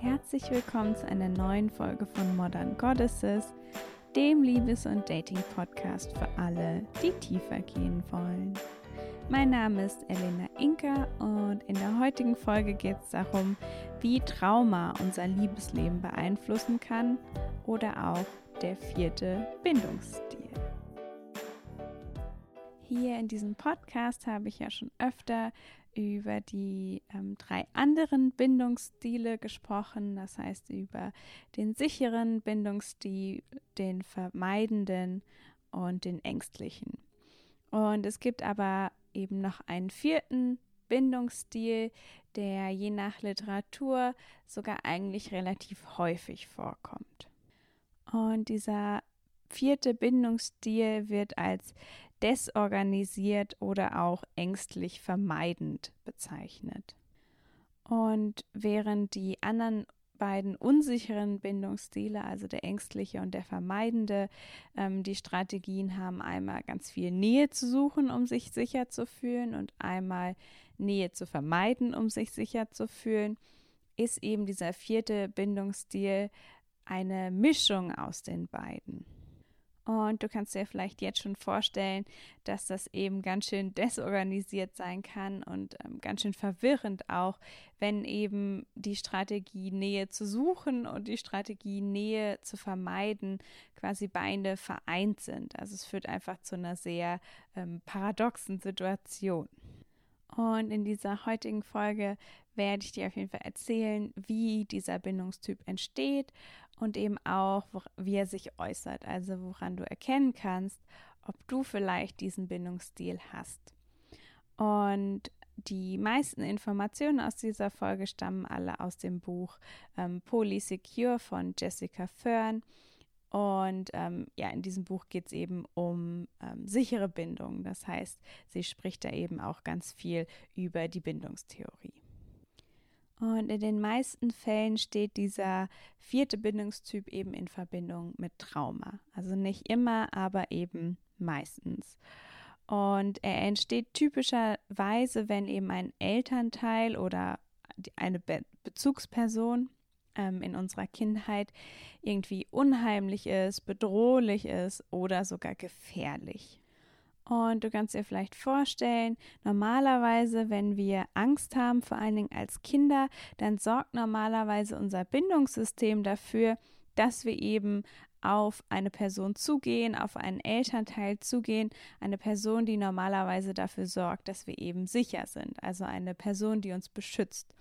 Herzlich willkommen zu einer neuen Folge von Modern Goddesses, dem Liebes- und Dating-Podcast für alle, die tiefer gehen wollen. Mein Name ist Elena Inka und in der heutigen Folge geht es darum, wie Trauma unser Liebesleben beeinflussen kann oder auch der vierte Bindungsstil. Hier in diesem Podcast habe ich ja schon öfter über die ähm, drei anderen Bindungsstile gesprochen, das heißt über den sicheren Bindungsstil, den vermeidenden und den ängstlichen. Und es gibt aber eben noch einen vierten Bindungsstil, der je nach Literatur sogar eigentlich relativ häufig vorkommt. Und dieser vierte Bindungsstil wird als desorganisiert oder auch ängstlich vermeidend bezeichnet. Und während die anderen beiden unsicheren Bindungsstile, also der ängstliche und der vermeidende, ähm, die Strategien haben einmal ganz viel Nähe zu suchen, um sich sicher zu fühlen und einmal Nähe zu vermeiden, um sich sicher zu fühlen, ist eben dieser vierte Bindungsstil eine Mischung aus den beiden. Und du kannst dir vielleicht jetzt schon vorstellen, dass das eben ganz schön desorganisiert sein kann und ähm, ganz schön verwirrend auch, wenn eben die Strategie Nähe zu suchen und die Strategie Nähe zu vermeiden quasi beide vereint sind. Also es führt einfach zu einer sehr ähm, paradoxen Situation. Und in dieser heutigen Folge werde ich dir auf jeden Fall erzählen, wie dieser Bindungstyp entsteht und eben auch, wie er sich äußert, also woran du erkennen kannst, ob du vielleicht diesen Bindungsstil hast. Und die meisten Informationen aus dieser Folge stammen alle aus dem Buch ähm, Polysecure von Jessica Fern. Und ähm, ja, in diesem Buch geht es eben um ähm, sichere Bindungen. Das heißt, sie spricht da eben auch ganz viel über die Bindungstheorie. Und in den meisten Fällen steht dieser vierte Bindungstyp eben in Verbindung mit Trauma. Also nicht immer, aber eben meistens. Und er entsteht typischerweise, wenn eben ein Elternteil oder eine Be Bezugsperson ähm, in unserer Kindheit irgendwie unheimlich ist, bedrohlich ist oder sogar gefährlich. Und du kannst dir vielleicht vorstellen, normalerweise, wenn wir Angst haben, vor allen Dingen als Kinder, dann sorgt normalerweise unser Bindungssystem dafür, dass wir eben auf eine Person zugehen, auf einen Elternteil zugehen, eine Person, die normalerweise dafür sorgt, dass wir eben sicher sind, also eine Person, die uns beschützt.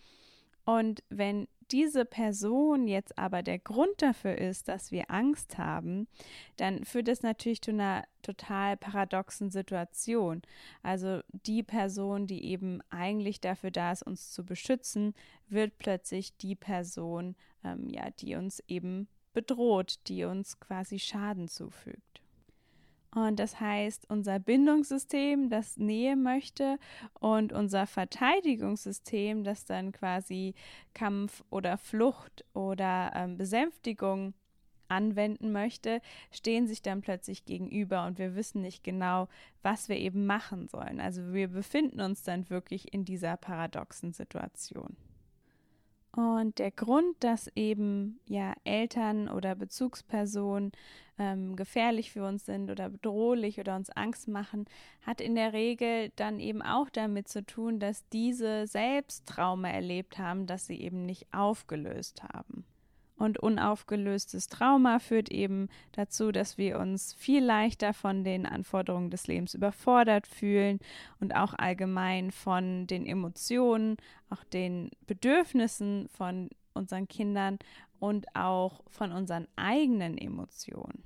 Und wenn diese Person jetzt aber der Grund dafür ist, dass wir Angst haben, dann führt das natürlich zu einer total paradoxen Situation. Also die Person, die eben eigentlich dafür da ist, uns zu beschützen, wird plötzlich die Person, ähm, ja, die uns eben bedroht, die uns quasi Schaden zufügt. Und das heißt, unser Bindungssystem, das Nähe möchte und unser Verteidigungssystem, das dann quasi Kampf oder Flucht oder ähm, Besänftigung anwenden möchte, stehen sich dann plötzlich gegenüber und wir wissen nicht genau, was wir eben machen sollen. Also wir befinden uns dann wirklich in dieser paradoxen Situation. Und der Grund, dass eben ja Eltern oder Bezugspersonen ähm, gefährlich für uns sind oder bedrohlich oder uns Angst machen, hat in der Regel dann eben auch damit zu tun, dass diese selbst Trauma erlebt haben, dass sie eben nicht aufgelöst haben. Und unaufgelöstes Trauma führt eben dazu, dass wir uns viel leichter von den Anforderungen des Lebens überfordert fühlen und auch allgemein von den Emotionen, auch den Bedürfnissen von unseren Kindern und auch von unseren eigenen Emotionen.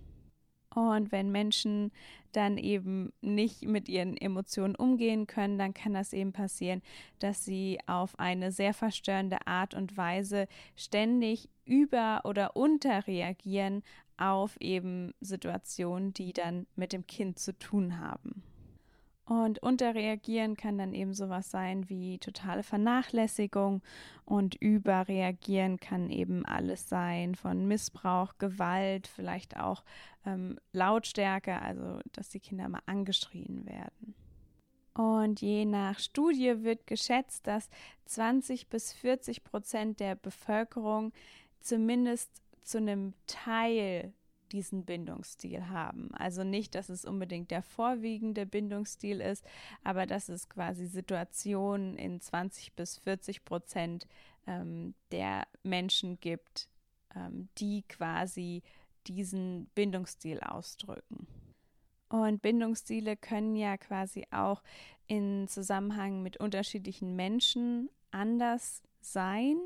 Und wenn Menschen dann eben nicht mit ihren Emotionen umgehen können, dann kann das eben passieren, dass sie auf eine sehr verstörende Art und Weise ständig über- oder unterreagieren auf eben Situationen, die dann mit dem Kind zu tun haben. Und unterreagieren kann dann eben sowas sein wie totale Vernachlässigung und überreagieren kann eben alles sein von Missbrauch, Gewalt, vielleicht auch ähm, Lautstärke, also dass die Kinder mal angeschrien werden. Und je nach Studie wird geschätzt, dass 20 bis 40 Prozent der Bevölkerung zumindest zu einem Teil diesen Bindungsstil haben. Also nicht, dass es unbedingt der vorwiegende Bindungsstil ist, aber dass es quasi Situationen in 20 bis 40 Prozent ähm, der Menschen gibt, ähm, die quasi diesen Bindungsstil ausdrücken. Und Bindungsstile können ja quasi auch in Zusammenhang mit unterschiedlichen Menschen anders sein.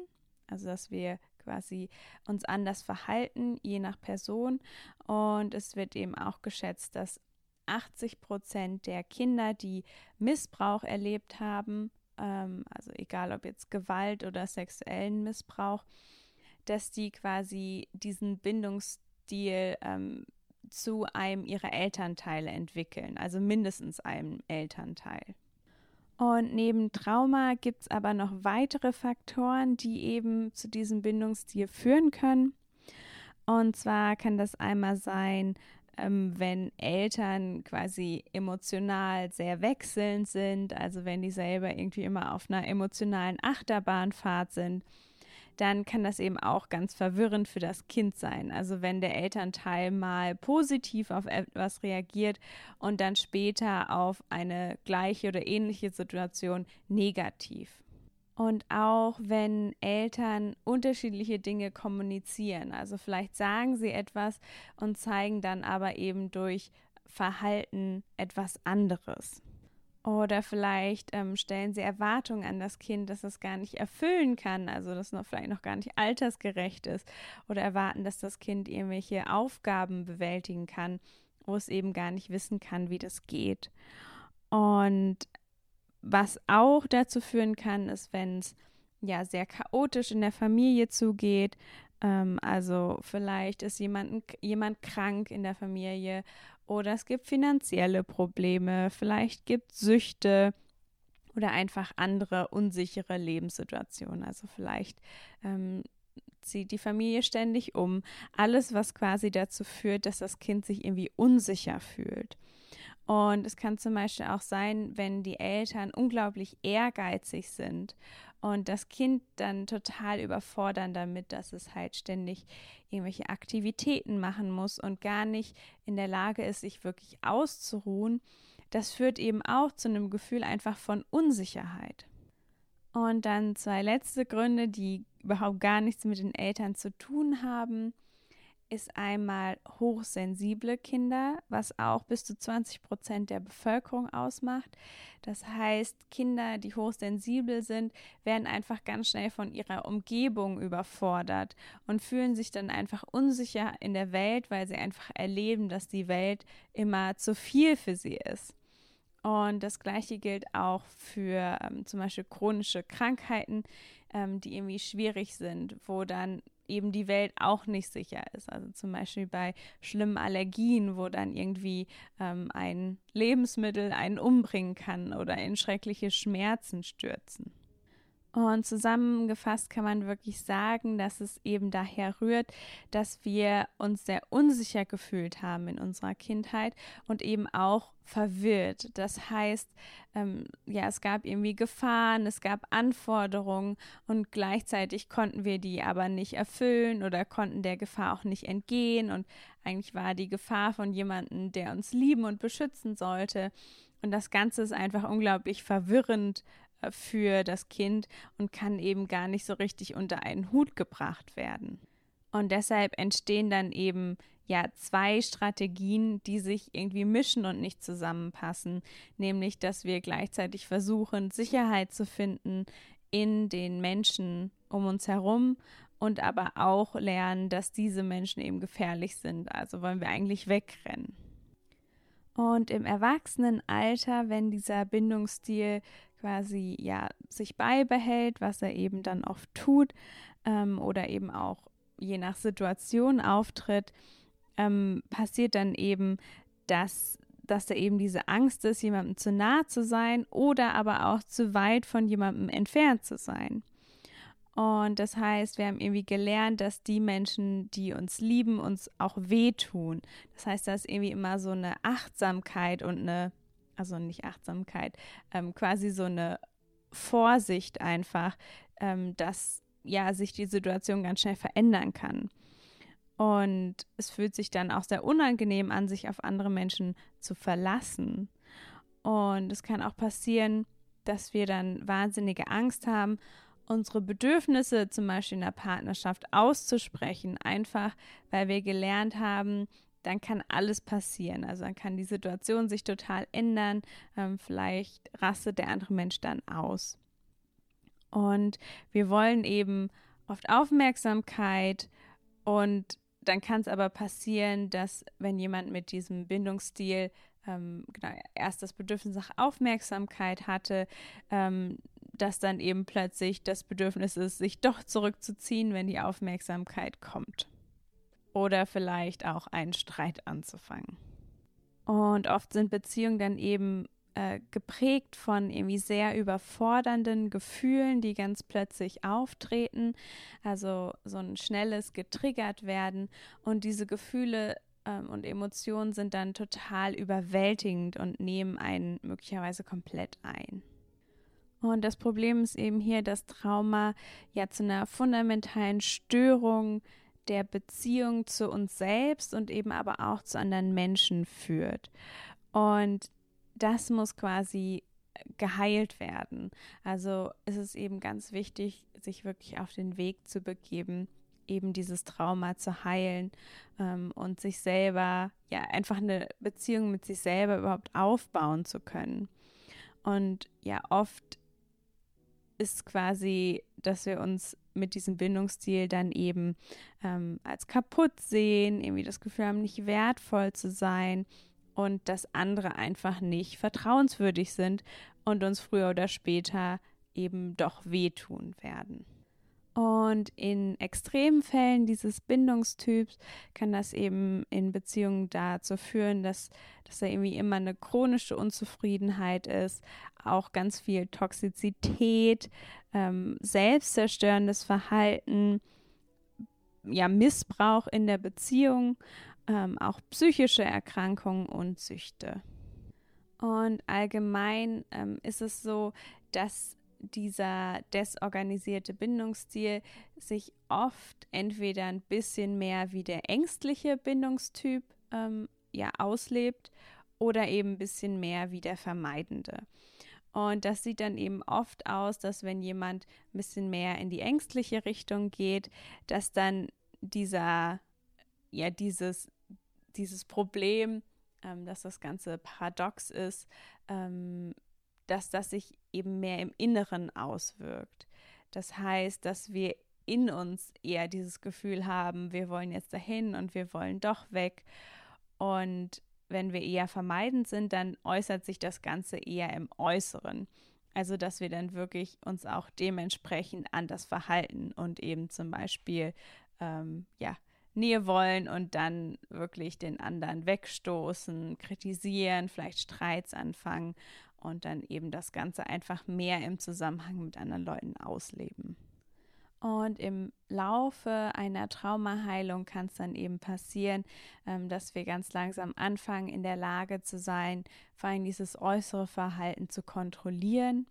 Also dass wir quasi uns anders verhalten, je nach Person. Und es wird eben auch geschätzt, dass 80 Prozent der Kinder, die Missbrauch erlebt haben, ähm, also egal ob jetzt Gewalt oder sexuellen Missbrauch, dass die quasi diesen Bindungsstil ähm, zu einem ihrer Elternteile entwickeln, also mindestens einem Elternteil. Und neben Trauma gibt es aber noch weitere Faktoren, die eben zu diesem Bindungsstil führen können. Und zwar kann das einmal sein, ähm, wenn Eltern quasi emotional sehr wechselnd sind, also wenn die selber irgendwie immer auf einer emotionalen Achterbahnfahrt sind dann kann das eben auch ganz verwirrend für das Kind sein. Also wenn der Elternteil mal positiv auf etwas reagiert und dann später auf eine gleiche oder ähnliche Situation negativ. Und auch wenn Eltern unterschiedliche Dinge kommunizieren, also vielleicht sagen sie etwas und zeigen dann aber eben durch Verhalten etwas anderes. Oder vielleicht ähm, stellen sie Erwartungen an das Kind, dass es gar nicht erfüllen kann, also dass es vielleicht noch gar nicht altersgerecht ist. Oder erwarten, dass das Kind irgendwelche Aufgaben bewältigen kann, wo es eben gar nicht wissen kann, wie das geht. Und was auch dazu führen kann, ist, wenn es ja sehr chaotisch in der Familie zugeht. Ähm, also vielleicht ist jemand, jemand krank in der Familie oder es gibt finanzielle Probleme, vielleicht gibt es Süchte oder einfach andere unsichere Lebenssituationen. Also vielleicht ähm, zieht die Familie ständig um. Alles, was quasi dazu führt, dass das Kind sich irgendwie unsicher fühlt. Und es kann zum Beispiel auch sein, wenn die Eltern unglaublich ehrgeizig sind und das Kind dann total überfordern damit, dass es halt ständig irgendwelche Aktivitäten machen muss und gar nicht in der Lage ist, sich wirklich auszuruhen. Das führt eben auch zu einem Gefühl einfach von Unsicherheit. Und dann zwei letzte Gründe, die überhaupt gar nichts mit den Eltern zu tun haben ist einmal hochsensible Kinder, was auch bis zu 20 Prozent der Bevölkerung ausmacht. Das heißt, Kinder, die hochsensibel sind, werden einfach ganz schnell von ihrer Umgebung überfordert und fühlen sich dann einfach unsicher in der Welt, weil sie einfach erleben, dass die Welt immer zu viel für sie ist. Und das Gleiche gilt auch für ähm, zum Beispiel chronische Krankheiten, ähm, die irgendwie schwierig sind, wo dann eben die Welt auch nicht sicher ist. Also zum Beispiel bei schlimmen Allergien, wo dann irgendwie ähm, ein Lebensmittel einen umbringen kann oder in schreckliche Schmerzen stürzen. Und zusammengefasst kann man wirklich sagen, dass es eben daher rührt, dass wir uns sehr unsicher gefühlt haben in unserer Kindheit und eben auch verwirrt. Das heißt, ähm, ja, es gab irgendwie Gefahren, es gab Anforderungen und gleichzeitig konnten wir die aber nicht erfüllen oder konnten der Gefahr auch nicht entgehen. Und eigentlich war die Gefahr von jemandem, der uns lieben und beschützen sollte. Und das Ganze ist einfach unglaublich verwirrend für das Kind und kann eben gar nicht so richtig unter einen Hut gebracht werden. Und deshalb entstehen dann eben ja zwei Strategien, die sich irgendwie mischen und nicht zusammenpassen, nämlich dass wir gleichzeitig versuchen, Sicherheit zu finden in den Menschen um uns herum und aber auch lernen, dass diese Menschen eben gefährlich sind. Also wollen wir eigentlich wegrennen. Und im Erwachsenenalter, wenn dieser Bindungsstil quasi ja sich beibehält, was er eben dann oft tut ähm, oder eben auch je nach Situation auftritt, ähm, passiert dann eben, dass dass da eben diese Angst ist, jemandem zu nah zu sein oder aber auch zu weit von jemandem entfernt zu sein. Und das heißt, wir haben irgendwie gelernt, dass die Menschen, die uns lieben, uns auch wehtun. Das heißt, da ist irgendwie immer so eine Achtsamkeit und eine, also nicht Achtsamkeit, ähm, quasi so eine Vorsicht einfach, ähm, dass ja sich die Situation ganz schnell verändern kann. Und es fühlt sich dann auch sehr unangenehm an, sich auf andere Menschen zu verlassen. Und es kann auch passieren, dass wir dann wahnsinnige Angst haben, unsere Bedürfnisse zum Beispiel in der Partnerschaft auszusprechen, einfach weil wir gelernt haben, dann kann alles passieren. Also dann kann die Situation sich total ändern. Ähm, vielleicht rastet der andere Mensch dann aus. Und wir wollen eben oft Aufmerksamkeit und dann kann es aber passieren, dass wenn jemand mit diesem Bindungsstil ähm, genau, erst das Bedürfnis nach Aufmerksamkeit hatte, ähm, dass dann eben plötzlich das Bedürfnis ist, sich doch zurückzuziehen, wenn die Aufmerksamkeit kommt. Oder vielleicht auch einen Streit anzufangen. Und oft sind Beziehungen dann eben äh, geprägt von irgendwie sehr überfordernden Gefühlen, die ganz plötzlich auftreten. Also so ein schnelles getriggert werden. Und diese Gefühle ähm, und Emotionen sind dann total überwältigend und nehmen einen möglicherweise komplett ein. Und das Problem ist eben hier, dass Trauma ja zu einer fundamentalen Störung der Beziehung zu uns selbst und eben aber auch zu anderen Menschen führt. Und das muss quasi geheilt werden. Also ist es eben ganz wichtig, sich wirklich auf den Weg zu begeben, eben dieses Trauma zu heilen ähm, und sich selber, ja, einfach eine Beziehung mit sich selber überhaupt aufbauen zu können. Und ja, oft ist quasi, dass wir uns mit diesem Bindungsstil dann eben ähm, als kaputt sehen, irgendwie das Gefühl haben, nicht wertvoll zu sein und dass andere einfach nicht vertrauenswürdig sind und uns früher oder später eben doch wehtun werden. Und in extremen Fällen dieses Bindungstyps kann das eben in Beziehungen dazu führen, dass, dass da irgendwie immer eine chronische Unzufriedenheit ist, auch ganz viel Toxizität, ähm, selbstzerstörendes Verhalten, ja, Missbrauch in der Beziehung, ähm, auch psychische Erkrankungen und Süchte. Und allgemein ähm, ist es so, dass dieser desorganisierte Bindungsstil sich oft entweder ein bisschen mehr wie der ängstliche Bindungstyp ähm, ja auslebt oder eben ein bisschen mehr wie der vermeidende. Und das sieht dann eben oft aus, dass wenn jemand ein bisschen mehr in die ängstliche Richtung geht, dass dann dieser, ja, dieses, dieses Problem, ähm, dass das Ganze paradox ist, ähm, dass das sich eben mehr im Inneren auswirkt. Das heißt, dass wir in uns eher dieses Gefühl haben, wir wollen jetzt dahin und wir wollen doch weg. Und wenn wir eher vermeidend sind, dann äußert sich das Ganze eher im Äußeren. Also, dass wir dann wirklich uns auch dementsprechend an das Verhalten und eben zum Beispiel, ähm, ja, Nähe wollen und dann wirklich den anderen wegstoßen, kritisieren, vielleicht Streits anfangen und dann eben das Ganze einfach mehr im Zusammenhang mit anderen Leuten ausleben. Und im Laufe einer Traumaheilung kann es dann eben passieren, ähm, dass wir ganz langsam anfangen, in der Lage zu sein, vor allem dieses äußere Verhalten zu kontrollieren.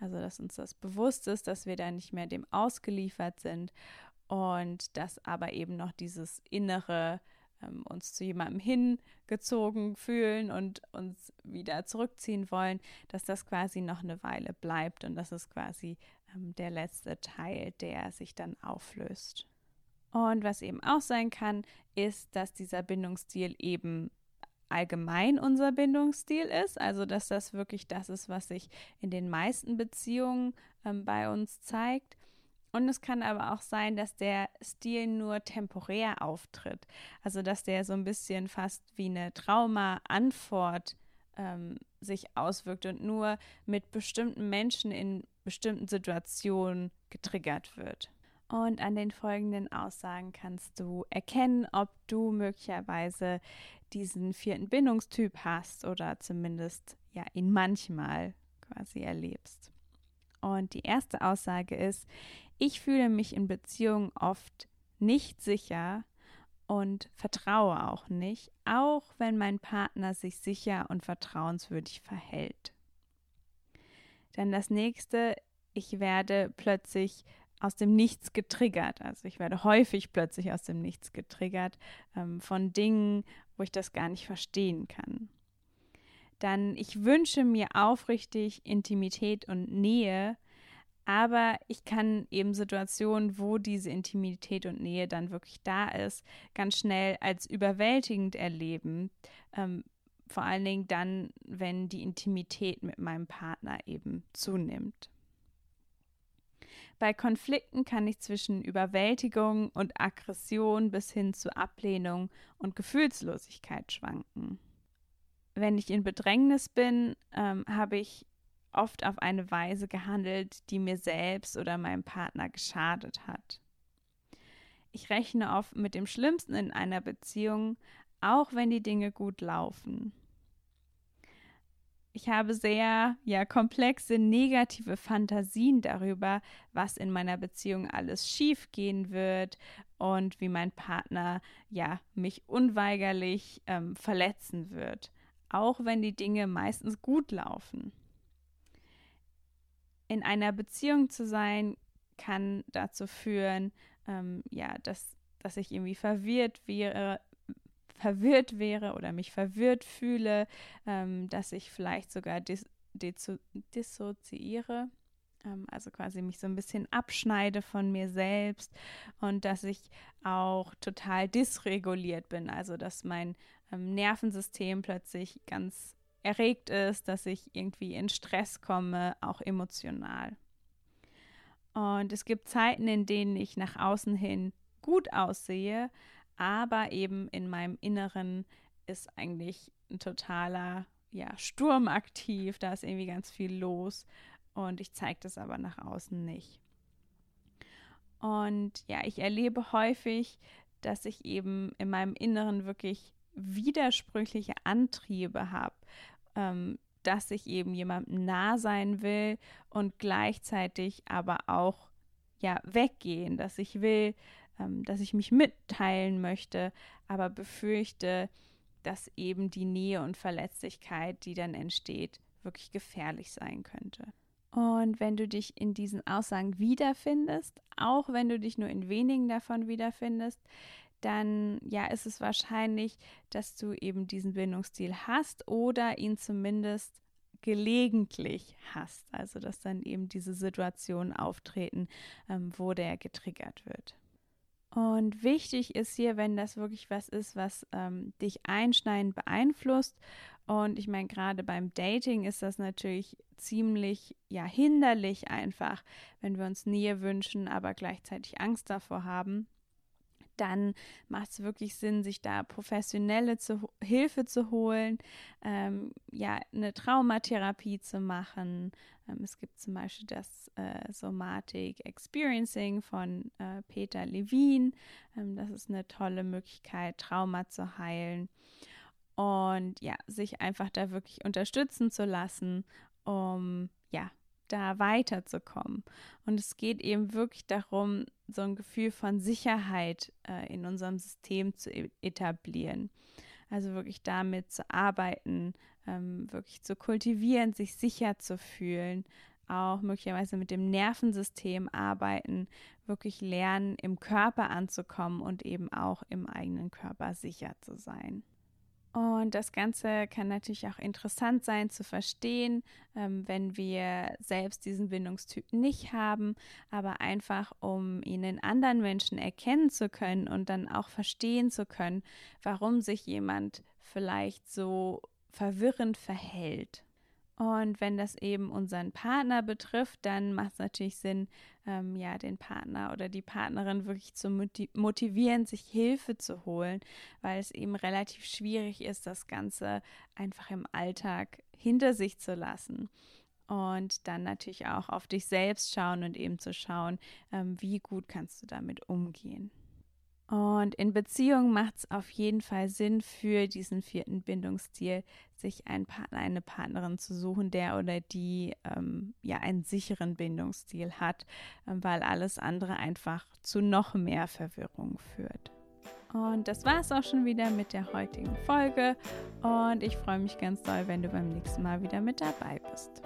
Also, dass uns das bewusst ist, dass wir da nicht mehr dem ausgeliefert sind und dass aber eben noch dieses innere ähm, uns zu jemandem hingezogen fühlen und uns wieder zurückziehen wollen, dass das quasi noch eine Weile bleibt und das ist quasi ähm, der letzte Teil, der sich dann auflöst. Und was eben auch sein kann, ist, dass dieser Bindungsstil eben allgemein unser Bindungsstil ist, also dass das wirklich das ist, was sich in den meisten Beziehungen ähm, bei uns zeigt. Und es kann aber auch sein, dass der Stil nur temporär auftritt. Also dass der so ein bisschen fast wie eine Trauma-Antwort ähm, sich auswirkt und nur mit bestimmten Menschen in bestimmten Situationen getriggert wird. Und an den folgenden Aussagen kannst du erkennen, ob du möglicherweise diesen vierten Bindungstyp hast oder zumindest ja ihn manchmal quasi erlebst. Und die erste Aussage ist, ich fühle mich in Beziehungen oft nicht sicher und vertraue auch nicht, auch wenn mein Partner sich sicher und vertrauenswürdig verhält. Dann das nächste, ich werde plötzlich aus dem Nichts getriggert. Also ich werde häufig plötzlich aus dem Nichts getriggert ähm, von Dingen, wo ich das gar nicht verstehen kann. Dann ich wünsche mir aufrichtig Intimität und Nähe, aber ich kann eben Situationen, wo diese Intimität und Nähe dann wirklich da ist, ganz schnell als überwältigend erleben. Ähm, vor allen Dingen dann, wenn die Intimität mit meinem Partner eben zunimmt. Bei Konflikten kann ich zwischen Überwältigung und Aggression bis hin zu Ablehnung und Gefühlslosigkeit schwanken. Wenn ich in Bedrängnis bin, ähm, habe ich oft auf eine Weise gehandelt, die mir selbst oder meinem Partner geschadet hat. Ich rechne oft mit dem Schlimmsten in einer Beziehung, auch wenn die Dinge gut laufen. Ich habe sehr ja komplexe negative Fantasien darüber, was in meiner Beziehung alles schief gehen wird und wie mein Partner ja mich unweigerlich ähm, verletzen wird, auch wenn die Dinge meistens gut laufen. In einer Beziehung zu sein kann dazu führen, ähm, ja, dass, dass ich irgendwie verwirrt wäre, verwirrt wäre oder mich verwirrt fühle, ähm, dass ich vielleicht sogar dis dissoziiere, ähm, also quasi mich so ein bisschen abschneide von mir selbst und dass ich auch total dysreguliert bin, also dass mein ähm, Nervensystem plötzlich ganz erregt ist, dass ich irgendwie in Stress komme, auch emotional. Und es gibt Zeiten, in denen ich nach außen hin gut aussehe, aber eben in meinem Inneren ist eigentlich ein totaler ja, Sturm aktiv, da ist irgendwie ganz viel los und ich zeige das aber nach außen nicht. Und ja, ich erlebe häufig, dass ich eben in meinem Inneren wirklich widersprüchliche Antriebe habe, ähm, dass ich eben jemandem nah sein will und gleichzeitig aber auch ja weggehen, dass ich will, ähm, dass ich mich mitteilen möchte, aber befürchte, dass eben die Nähe und Verletzlichkeit, die dann entsteht, wirklich gefährlich sein könnte. Und wenn du dich in diesen Aussagen wiederfindest, auch wenn du dich nur in wenigen davon wiederfindest, dann ja ist es wahrscheinlich, dass du eben diesen Bindungsstil hast oder ihn zumindest gelegentlich hast. Also dass dann eben diese Situationen auftreten, ähm, wo der getriggert wird. Und wichtig ist hier, wenn das wirklich was ist, was ähm, dich einschneidend beeinflusst. Und ich meine, gerade beim Dating ist das natürlich ziemlich ja hinderlich einfach, wenn wir uns Nähe wünschen, aber gleichzeitig Angst davor haben dann macht es wirklich Sinn, sich da professionelle zu, Hilfe zu holen, ähm, ja, eine Traumatherapie zu machen. Ähm, es gibt zum Beispiel das äh, Somatic Experiencing von äh, Peter Levine. Ähm, das ist eine tolle Möglichkeit, Trauma zu heilen. Und ja, sich einfach da wirklich unterstützen zu lassen, um ja, da weiterzukommen. Und es geht eben wirklich darum, so ein Gefühl von Sicherheit äh, in unserem System zu e etablieren. Also wirklich damit zu arbeiten, ähm, wirklich zu kultivieren, sich sicher zu fühlen, auch möglicherweise mit dem Nervensystem arbeiten, wirklich lernen, im Körper anzukommen und eben auch im eigenen Körper sicher zu sein. Und das Ganze kann natürlich auch interessant sein zu verstehen, ähm, wenn wir selbst diesen Bindungstyp nicht haben, aber einfach um ihn in anderen Menschen erkennen zu können und dann auch verstehen zu können, warum sich jemand vielleicht so verwirrend verhält. Und wenn das eben unseren Partner betrifft, dann macht es natürlich Sinn, ähm, ja, den Partner oder die Partnerin wirklich zu motivieren, sich Hilfe zu holen, weil es eben relativ schwierig ist, das Ganze einfach im Alltag hinter sich zu lassen. und dann natürlich auch auf dich selbst schauen und eben zu schauen, ähm, wie gut kannst du damit umgehen. Und in Beziehungen macht es auf jeden Fall Sinn für diesen vierten Bindungsstil, sich einen Partner, eine Partnerin zu suchen, der oder die ähm, ja einen sicheren Bindungsstil hat, ähm, weil alles andere einfach zu noch mehr Verwirrung führt. Und das war es auch schon wieder mit der heutigen Folge. Und ich freue mich ganz doll, wenn du beim nächsten Mal wieder mit dabei bist.